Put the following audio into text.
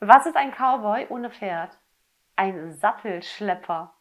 Was ist ein Cowboy ohne Pferd? Ein Sattelschlepper.